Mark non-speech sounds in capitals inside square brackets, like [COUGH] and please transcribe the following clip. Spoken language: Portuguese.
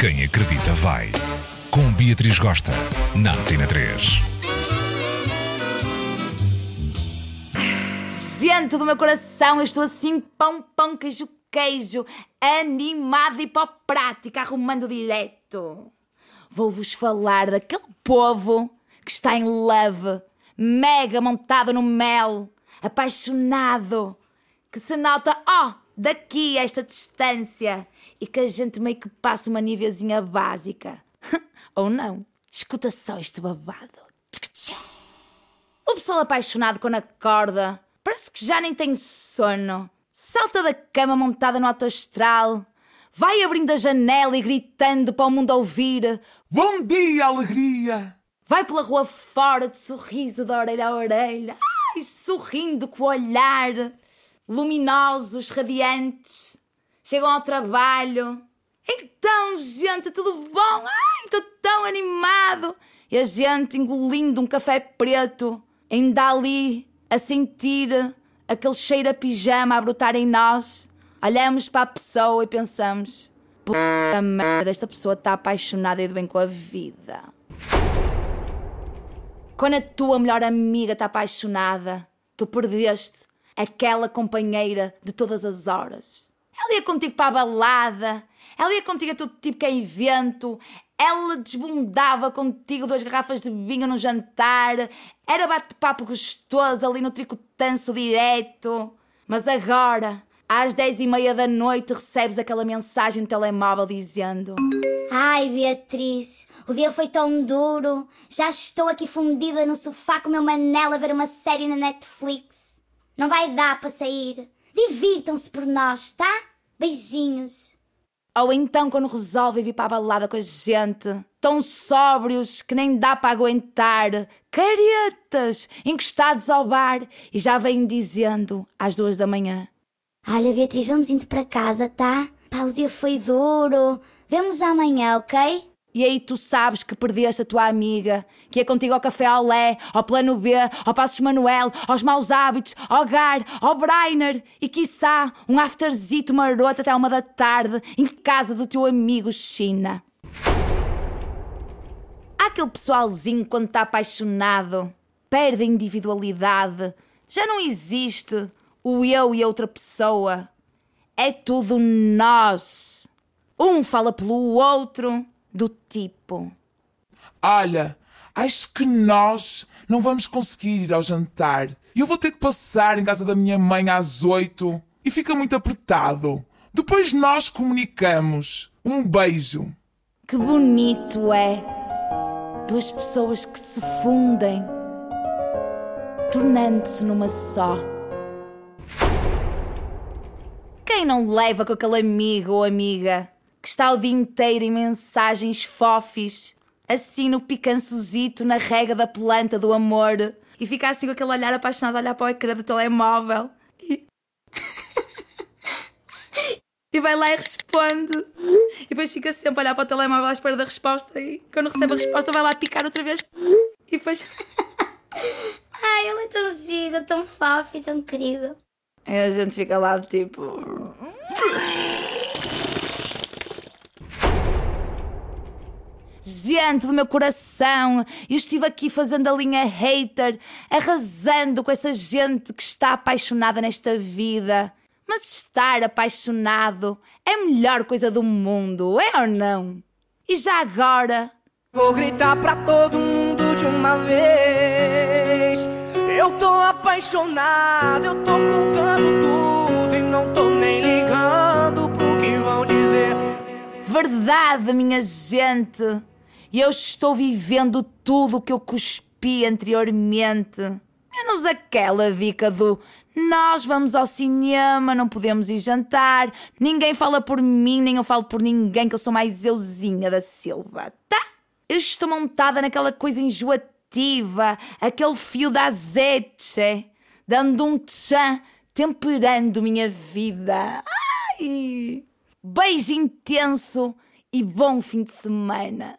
Quem acredita vai. Com Beatriz Gosta, na Antena 3. Gente do meu coração, eu estou assim, pão, pão, queijo, queijo, animada e prática, arrumando direto. Vou-vos falar daquele povo que está em love, mega montado no mel, apaixonado, que se nota, ó, oh, daqui a esta distância e que a gente meio que passa uma nívelzinha básica. [LAUGHS] Ou não. Escuta só este babado. O pessoal apaixonado quando acorda parece que já nem tem sono. Salta da cama montada no alto astral. Vai abrindo a janela e gritando para o mundo ouvir. Bom dia, alegria! Vai pela rua fora de sorriso de orelha a orelha. Ai, sorrindo com o olhar. Luminosos, radiantes. Chegam ao trabalho. Então, gente, tudo bom? Ai, estou tão animado! E a gente engolindo um café preto, ainda ali a sentir aquele cheiro a pijama a brotar em nós. Olhamos para a pessoa e pensamos: puta merda, esta pessoa está apaixonada e de bem com a vida. Quando a tua melhor amiga está apaixonada, tu perdeste aquela companheira de todas as horas. Ela ia contigo para a balada, ela ia contigo a todo tipo que é evento, ela desbundava contigo duas garrafas de vinho no jantar, era bate-papo gostoso ali no tricotanço direto. Mas agora, às dez e meia da noite, recebes aquela mensagem no telemóvel dizendo: Ai, Beatriz, o dia foi tão duro. Já estou aqui fundida no sofá com o meu manela a ver uma série na Netflix. Não vai dar para sair. Divirtam-se por nós, tá? Beijinhos. Ou então quando resolvem vir para a balada com a gente, tão sóbrios que nem dá para aguentar, caretas, encostados ao bar e já vêm dizendo às duas da manhã: Olha, Beatriz, vamos indo para casa, tá? Pá, o dia foi duro. Vemos amanhã, ok? E aí tu sabes que perdeste a tua amiga, que ia contigo ao café ao Lé, ao Plano B, ao Passos Manuel, aos Maus Hábitos, ao Gar, ao Brainer e quiçá um afterzito maroto até uma da tarde em casa do teu amigo China. Há aquele pessoalzinho quando está apaixonado, perde a individualidade, já não existe o eu e a outra pessoa. É tudo nós. Um fala pelo outro do tipo: Olha, acho que nós não vamos conseguir ir ao jantar. E eu vou ter que passar em casa da minha mãe às oito. E fica muito apertado. Depois nós comunicamos. Um beijo. Que bonito é. Duas pessoas que se fundem, tornando-se numa só. Quem não leva com aquele amigo ou amiga que está o dia inteiro em mensagens fofis, assim no picançozito, na rega da planta do amor, e fica assim com aquele olhar apaixonado a olhar para o ecrã do telemóvel. E... [LAUGHS] e vai lá e responde. E depois fica sempre a olhar para o telemóvel à espera da resposta. E quando recebe a resposta, vai lá picar outra vez. E depois. [LAUGHS] Ai, ela é tão gira, tão fofa e tão querida. E a gente fica lá tipo. Gente do meu coração. Eu estive aqui fazendo a linha hater, arrasando com essa gente que está apaixonada nesta vida. Mas estar apaixonado é a melhor coisa do mundo, é ou não? E já agora? Vou gritar pra todo mundo de uma vez. Eu tô apaixonado, eu tô contando tudo e não tô nem ligando pro que vão dizer. Verdade, minha gente. E eu estou vivendo tudo o que eu cuspi anteriormente. Menos aquela dica do nós vamos ao cinema, não podemos ir jantar, ninguém fala por mim, nem eu falo por ninguém, que eu sou mais euzinha da Silva, tá? Eu estou montada naquela coisa enjoativa, aquele fio da azeite, dando um tchan, temperando minha vida. Ai! Beijo intenso e bom fim de semana.